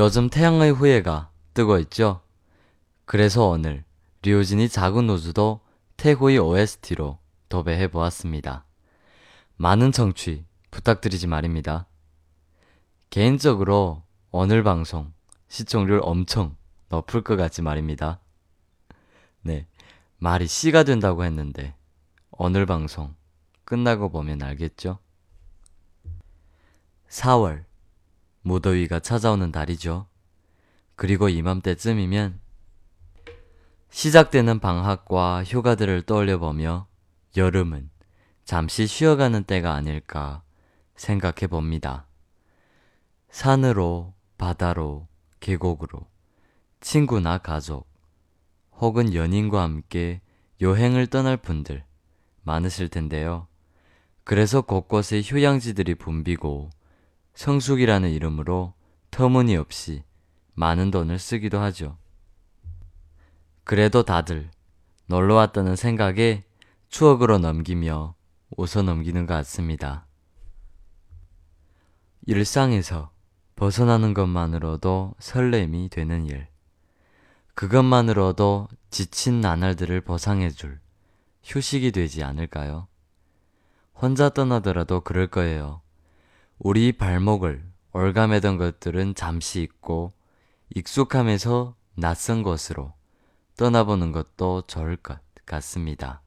요즘 태양의 후예가 뜨고 있죠? 그래서 오늘 류진이 작은 우주도 태호의 OST로 도배해 보았습니다. 많은 청취 부탁드리지 말입니다. 개인적으로 오늘 방송 시청률 엄청 높을 것 같지 말입니다. 네, 말이 씨가 된다고 했는데 오늘 방송 끝나고 보면 알겠죠? 4월 무더위가 찾아오는 달이죠. 그리고 이맘때쯤이면 시작되는 방학과 휴가들을 떠올려보며 여름은 잠시 쉬어가는 때가 아닐까 생각해 봅니다. 산으로, 바다로, 계곡으로, 친구나 가족, 혹은 연인과 함께 여행을 떠날 분들 많으실 텐데요. 그래서 곳곳에 휴양지들이 붐비고 성숙이라는 이름으로 터무니없이 많은 돈을 쓰기도 하죠. 그래도 다들 놀러 왔다는 생각에 추억으로 넘기며 웃어 넘기는 것 같습니다. 일상에서 벗어나는 것만으로도 설렘이 되는 일. 그것만으로도 지친 나날들을 보상해줄 휴식이 되지 않을까요? 혼자 떠나더라도 그럴 거예요. 우리 발목을 올가매던 것들은 잠시 잊고 익숙함에서 낯선 곳으로 떠나보는 것도 좋을 것 같습니다.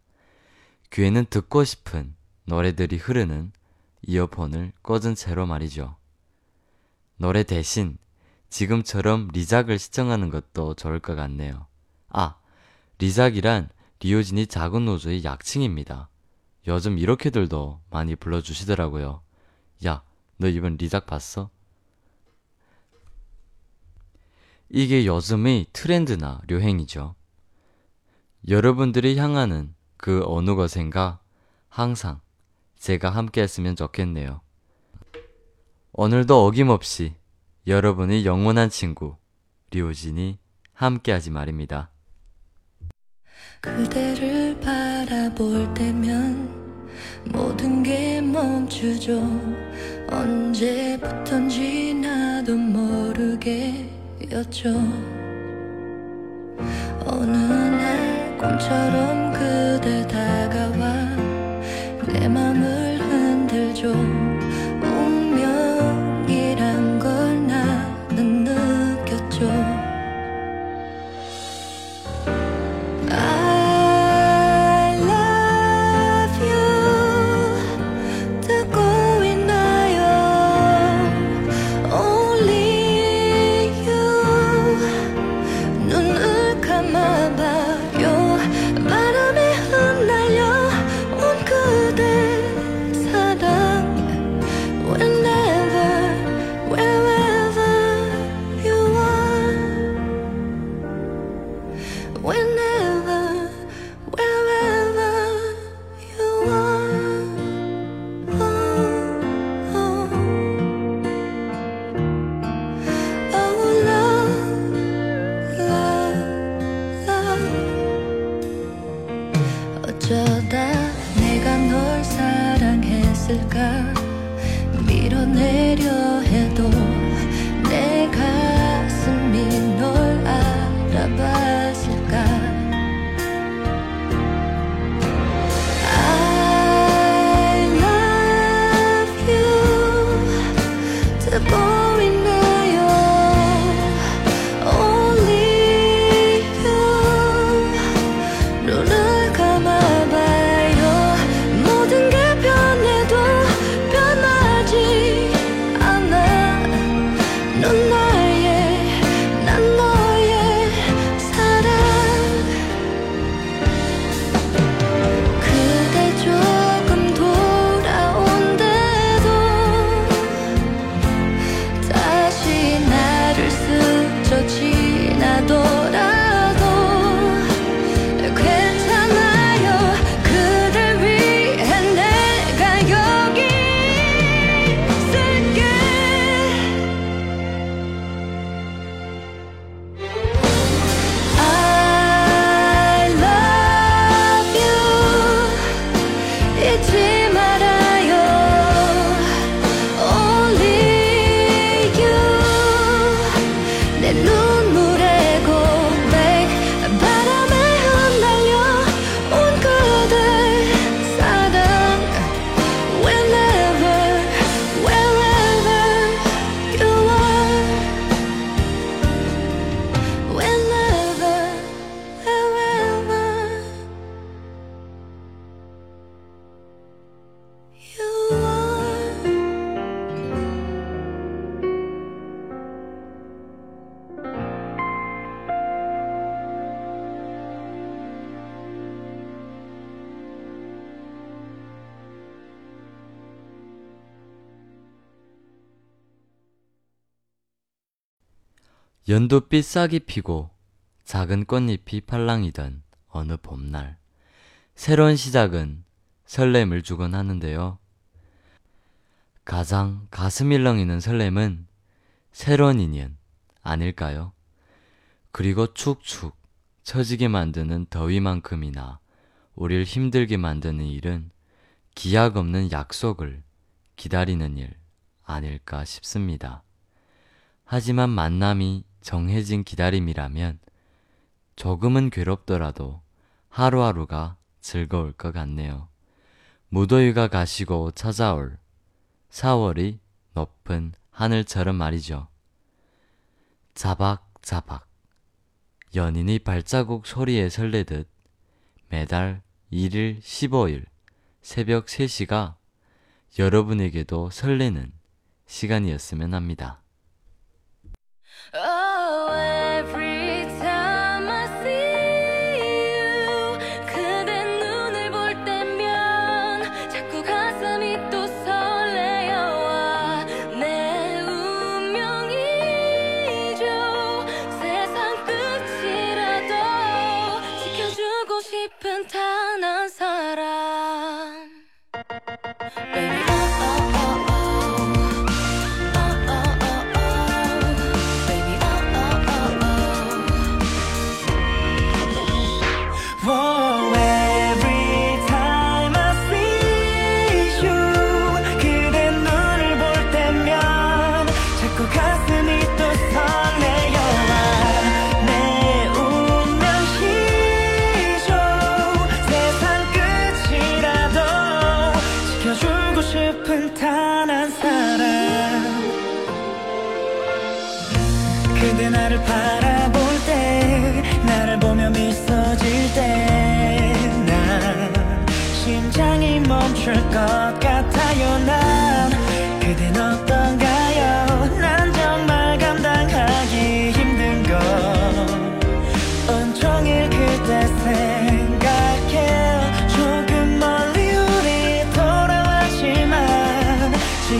귀에는 듣고 싶은 노래들이 흐르는 이어폰을 꽂은 채로 말이죠. 노래 대신 지금처럼 리작을 시청하는 것도 좋을 것 같네요. 아, 리작이란 리오진이 작은 노조의 약칭입니다. 요즘 이렇게들도 많이 불러주시더라고요. 야, 너 이번 리작 봤어? 이게 요즘의 트렌드나 류행이죠. 여러분들이 향하는 그 어느 것인가 항상 제가 함께 했으면 좋겠네요. 오늘도 어김없이 여러분의 영원한 친구 리오진이 함께하지 말입니다. 그대를 바라볼 때면 모든 게 멈추죠 언제부턴지 나도 모르게였죠. 어느 날 꿈처럼 그대 다가와 내 맘을 흔들죠 연두빛 싹이 피고 작은 꽃잎이 팔랑이던 어느 봄날. 새로운 시작은 설렘을 주곤 하는데요. 가장 가슴 일렁이는 설렘은 새로운 인연 아닐까요? 그리고 축축 처지게 만드는 더위만큼이나 우릴 힘들게 만드는 일은 기약 없는 약속을 기다리는 일 아닐까 싶습니다. 하지만 만남이 정해진 기다림이라면 조금은 괴롭더라도 하루하루가 즐거울 것 같네요. 무더위가 가시고 찾아올 4월이 높은 하늘처럼 말이죠. 자박 차박차박. 연인의 발자국 소리에 설레듯 매달 1일 15일 새벽 3시가 여러분에게도 설레는 시간이었으면 합니다.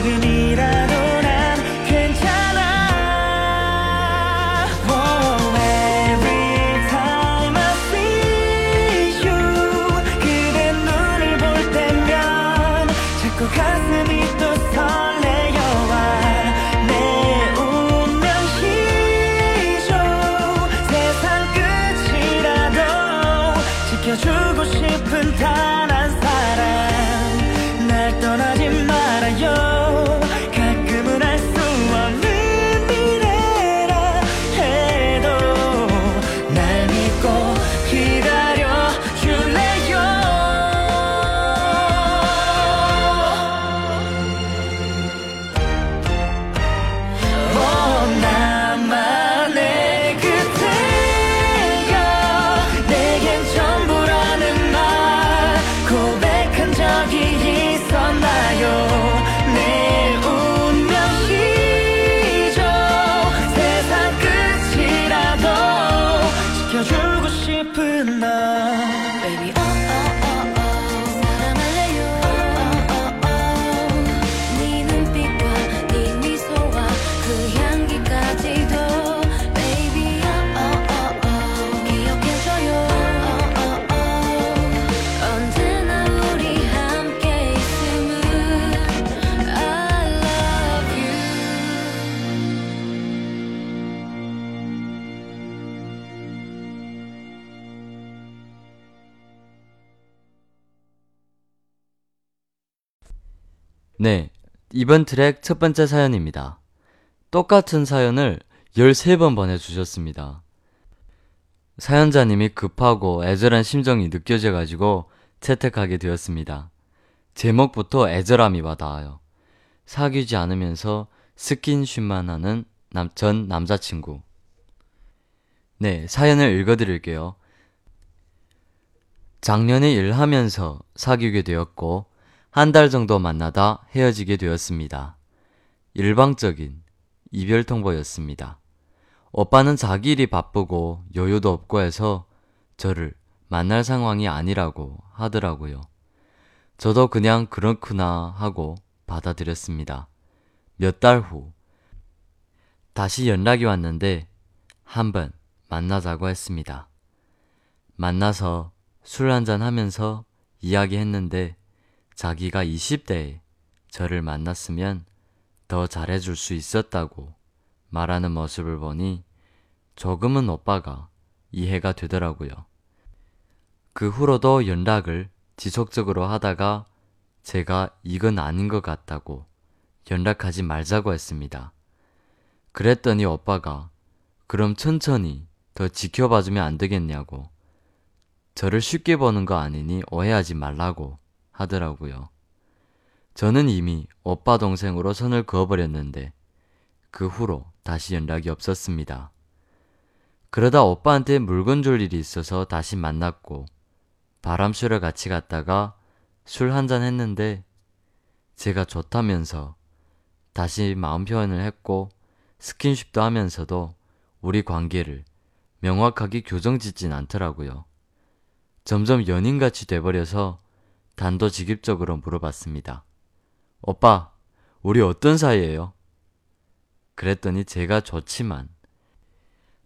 돌 이번 트랙 첫 번째 사연입니다. 똑같은 사연을 13번 보내주셨습니다. 사연자님이 급하고 애절한 심정이 느껴져가지고 채택하게 되었습니다. 제목부터 애절함이 와닿아요. 사귀지 않으면서 스킨쉽만 하는 남, 전 남자친구. 네, 사연을 읽어드릴게요. 작년에 일하면서 사귀게 되었고, 한 달 정도 만나다 헤어지게 되었습니다. 일방적인 이별 통보였습니다. 오빠는 자기 일이 바쁘고 여유도 없고 해서 저를 만날 상황이 아니라고 하더라고요. 저도 그냥 그렇구나 하고 받아들였습니다. 몇 달 후, 다시 연락이 왔는데 한번 만나자고 했습니다. 만나서 술 한잔 하면서 이야기했는데 자기가 20대에 저를 만났으면 더 잘해줄 수 있었다고 말하는 모습을 보니 조금은 오빠가 이해가 되더라고요. 그 후로도 연락을 지속적으로 하다가 제가 이건 아닌 것 같다고 연락하지 말자고 했습니다. 그랬더니 오빠가 그럼 천천히 더 지켜봐주면 안 되겠냐고 저를 쉽게 보는 거 아니니 오해하지 말라고 하더라고요. 저는 이미 오빠 동생으로 선을 그어버렸는데 그 후로 다시 연락이 없었습니다. 그러다 오빠한테 물건 줄 일이 있어서 다시 만났고 바람 쐬러 같이 갔다가 술 한잔 했는데 제가 좋다면서 다시 마음 표현을 했고 스킨십도 하면서도 우리 관계를 명확하게 교정 짓진 않더라고요. 점점 연인같이 돼버려서 단도직입적으로 물어봤습니다. 오빠, 우리 어떤 사이예요? 그랬더니 제가 좋지만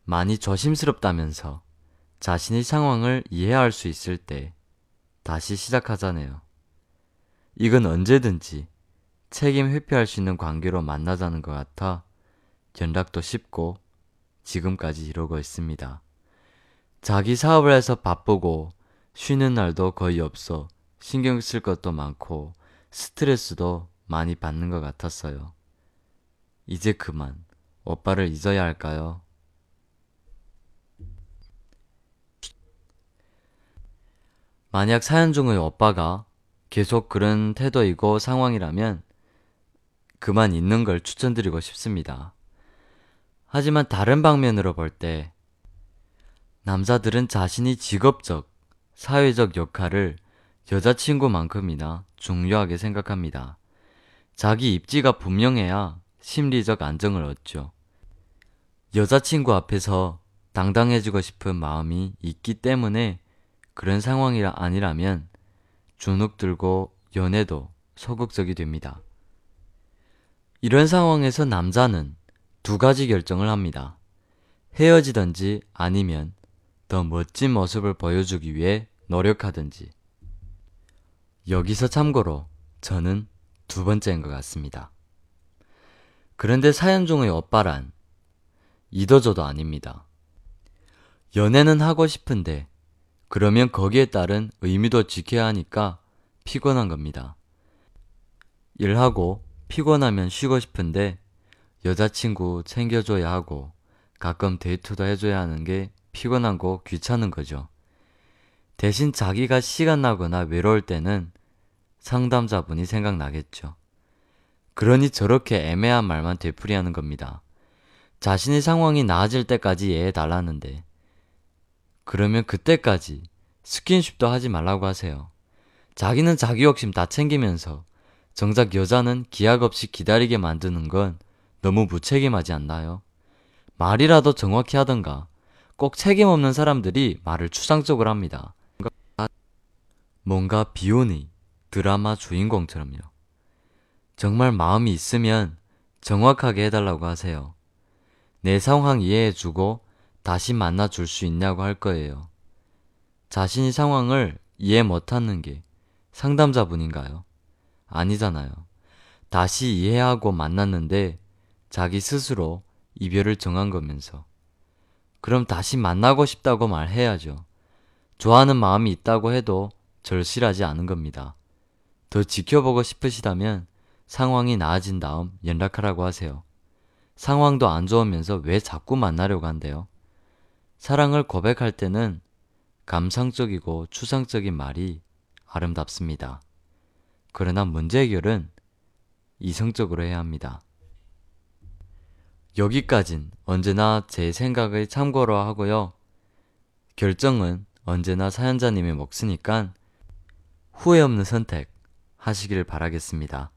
많이 조심스럽다면서 자신의 상황을 이해할 수 있을 때 다시 시작하자네요. 이건 언제든지 책임 회피할 수 있는 관계로 만나자는 것 같아 연락도 쉽고 지금까지 이러고 있습니다. 자기 사업을 해서 바쁘고 쉬는 날도 거의 없어 신경 쓸 것도 많고 스트레스도 많이 받는 것 같았어요. 이제 그만 오빠를 잊어야 할까요? 만약 사연 중의 오빠가 계속 그런 태도이고 상황이라면 그만 있는 걸 추천드리고 싶습니다. 하지만 다른 방면으로 볼 때 남자들은 자신이 직업적, 사회적 역할을 여자친구만큼이나 중요하게 생각합니다. 자기 입지가 분명해야 심리적 안정을 얻죠. 여자친구 앞에서 당당해지고 싶은 마음이 있기 때문에 그런 상황이 아니라면 주눅 들고 연애도 소극적이 됩니다. 이런 상황에서 남자는 두 가지 결정을 합니다. 헤어지든지 아니면 더 멋진 모습을 보여주기 위해 노력하든지. 여기서 참고로 저는 두 번째인 것 같습니다. 그런데 사연 중의 오빠란 이도저도 아닙니다. 연애는 하고 싶은데 그러면 거기에 따른 의미도 지켜야 하니까 피곤한 겁니다. 일하고 피곤하면 쉬고 싶은데 여자친구 챙겨줘야 하고 가끔 데이트도 해줘야 하는 게 피곤하고 귀찮은 거죠. 대신 자기가 시간 나거나 외로울 때는 상담자분이 생각나겠죠. 그러니 저렇게 애매한 말만 되풀이하는 겁니다. 자신의 상황이 나아질 때까지 이해해달라는데 그러면 그때까지 스킨십도 하지 말라고 하세요. 자기는 자기 욕심 다 챙기면서 정작 여자는 기약 없이 기다리게 만드는 건 너무 무책임하지 않나요? 말이라도 정확히 하던가 꼭 책임 없는 사람들이 말을 추상적으로 합니다. 뭔가 비혼의 드라마 주인공처럼요. 정말 마음이 있으면 정확하게 해달라고 하세요. 내 상황 이해해주고 다시 만나줄 수 있냐고 할 거예요. 자신이 상황을 이해 못하는 게 상담자분인가요? 아니잖아요. 다시 이해하고 만났는데 자기 스스로 이별을 정한 거면서. 그럼 다시 만나고 싶다고 말해야죠. 좋아하는 마음이 있다고 해도 절실하지 않은 겁니다. 더 지켜보고 싶으시다면 상황이 나아진 다음 연락하라고 하세요. 상황도 안 좋으면서 왜 자꾸 만나려고 한대요? 사랑을 고백할 때는 감상적이고 추상적인 말이 아름답습니다. 그러나 문제 해결은 이성적으로 해야 합니다. 여기까진 언제나 제 생각을 참고로 하고요. 결정은 언제나 사연자님의 몫이니까 후회 없는 선택 하시길 바라겠습니다.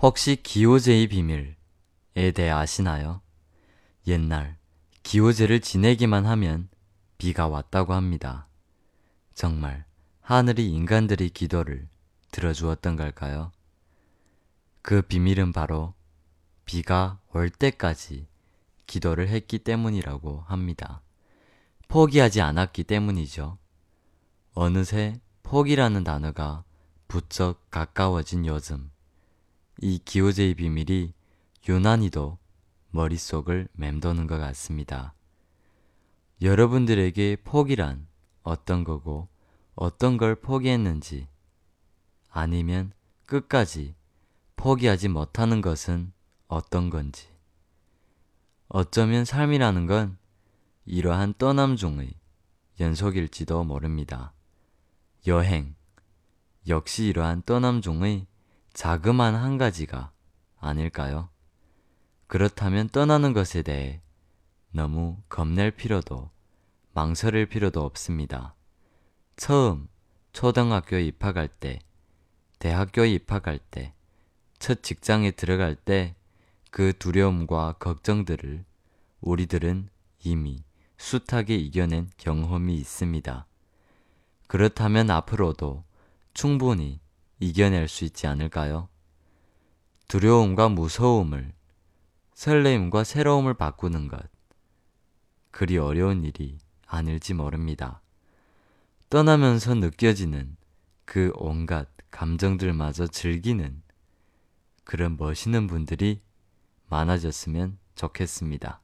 혹시 기호제의 비밀에 대해 아시나요? 옛날 기호제를 지내기만 하면 비가 왔다고 합니다. 정말 하늘이 인간들의 기도를 들어주었던 걸까요? 그 비밀은 바로 비가 올 때까지 기도를 했기 때문이라고 합니다. 포기하지 않았기 때문이죠. 어느새 포기라는 단어가 부쩍 가까워진 요즘. 이 기호제의 비밀이 유난히도 머릿속을 맴도는 것 같습니다. 여러분들에게 포기란 어떤 거고 어떤 걸 포기했는지 아니면 끝까지 포기하지 못하는 것은 어떤 건지 어쩌면 삶이라는 건 이러한 떠남 중의 연속일지도 모릅니다. 여행 역시 이러한 떠남 중의 자그만 한 가지가 아닐까요? 그렇다면 떠나는 것에 대해 너무 겁낼 필요도 망설일 필요도 없습니다. 처음 초등학교에 입학할 때, 대학교에 입학할 때, 첫 직장에 들어갈 때 그 두려움과 걱정들을 우리들은 이미 숱하게 이겨낸 경험이 있습니다. 그렇다면 앞으로도 충분히 이겨낼 수 있지 않을까요? 두려움과 무서움을 설레임과 새로움을 바꾸는 것. 그리 어려운 일이 아닐지 모릅니다. 떠나면서 느껴지는 그 온갖 감정들마저 즐기는 그런 멋있는 분들이 많아졌으면 좋겠습니다.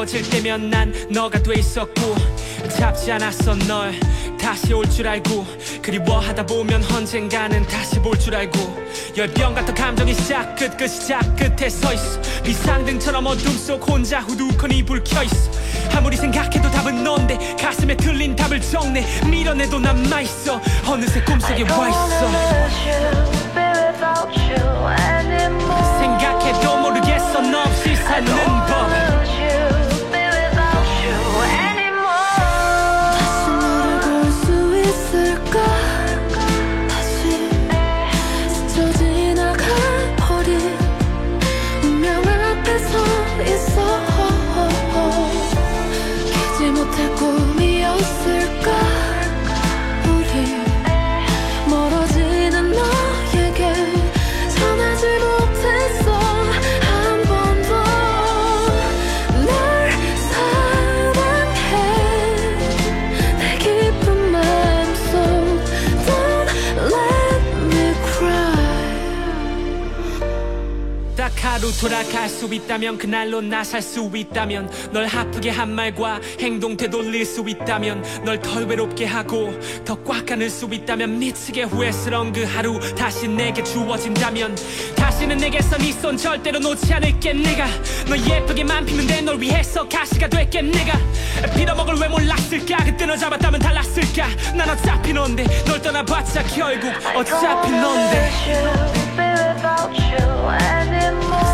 그리워질 때면 난 너가 돼 있었고 잡지 않았어 널. 다시 올 줄 알고 그리워하다 보면 언젠가는 다시 볼 줄 알고. 열병 같은 감정이 시작 끝 끝 시작 끝에 서 있어. 비상등처럼 어둠 속 혼자 후두커니 불 켜 있어. 아무리 생각해도 답은 넌데 가슴에 틀린 답을 적내 밀어내도 남아있어. 어느새 꿈속에 와 있어. 생각해도 모르겠어. 너 없이 사는 하루 돌아갈 수 있다면 그날로 나 살 수 있다면 널 아프게 한 말과 행동 되돌릴 수 있다면 널 덜 외롭게 하고 더 꽉 안을 수 있다면 미치게 후회스러운 그 하루 다시 내게 주어진다면 다시는 내게서 네손 절대로 놓지 않을게 내가 너 예쁘게만 피는데 널 위해서 가시가 될게 내가 빌어먹을 왜 몰랐을까? 그때 너 잡았다면 달랐을까? 난 어차피 넌데 널 떠나봤자 결국 어차피 넌데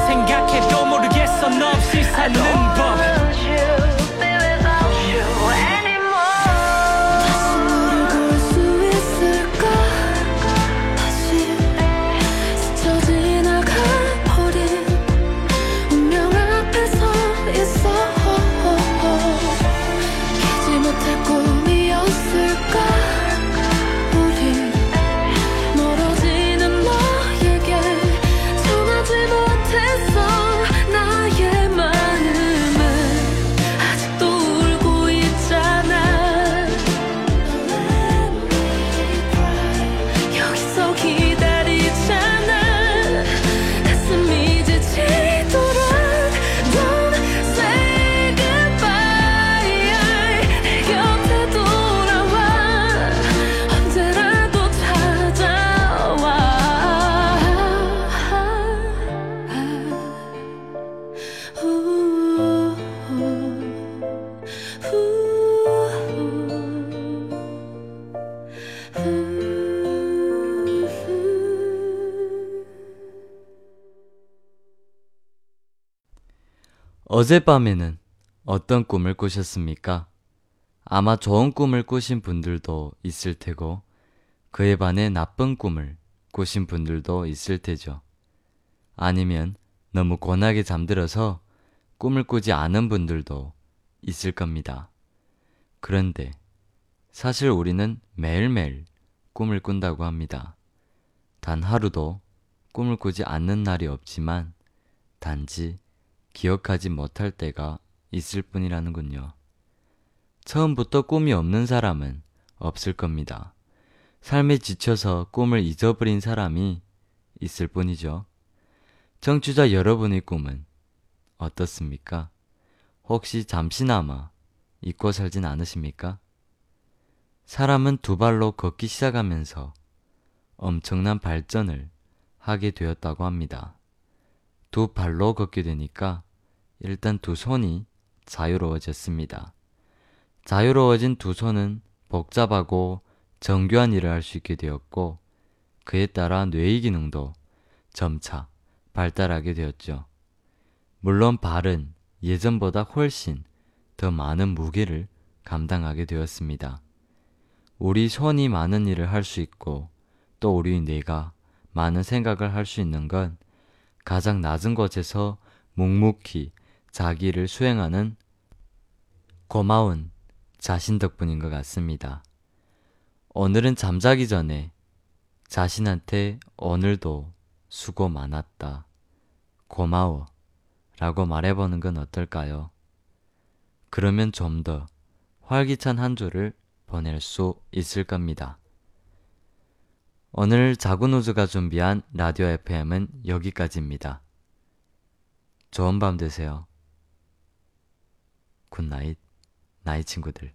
생각해도 모르겠어 너 없이 사는 법 어젯밤에는 어떤 꿈을 꾸셨습니까? 아마 좋은 꿈을 꾸신 분들도 있을 테고, 그에 반해 나쁜 꿈을 꾸신 분들도 있을 테죠. 아니면 너무 권하게 잠들어서 꿈을 꾸지 않은 분들도 있을 겁니다. 그런데 사실 우리는 매일매일 꿈을 꾼다고 합니다. 단 하루도 꿈을 꾸지 않는 날이 없지만 단지 기억하지 못할 때가 있을 뿐이라는군요. 처음부터 꿈이 없는 사람은 없을 겁니다. 삶에 지쳐서 꿈을 잊어버린 사람이 있을 뿐이죠. 청취자 여러분의 꿈은 어떻습니까? 혹시 잠시나마 잊고 살진 않으십니까? 사람은 두 발로 걷기 시작하면서 엄청난 발전을 하게 되었다고 합니다. 두 발로 걷게 되니까 일단 두 손이 자유로워졌습니다. 자유로워진 두 손은 복잡하고 정교한 일을 할 수 있게 되었고 그에 따라 뇌의 기능도 점차 발달하게 되었죠. 물론 발은 예전보다 훨씬 더 많은 무게를 감당하게 되었습니다. 우리 손이 많은 일을 할 수 있고 또 우리 뇌가 많은 생각을 할 수 있는 건 가장 낮은 곳에서 묵묵히 자기를 수행하는 고마운 자신 덕분인 것 같습니다. 오늘은 잠자기 전에 자신한테 오늘도 수고 많았다. 고마워. 라고 말해보는 건 어떨까요? 그러면 좀 더 활기찬 한 주를 보낼 수 있을 겁니다. 오늘 자구노즈가 준비한 라디오 FM은 여기까지입니다. 좋은 밤 되세요. Good night, 나의 친구들.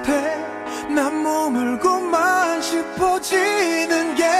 앞에 난 머물고만 싶어지는 게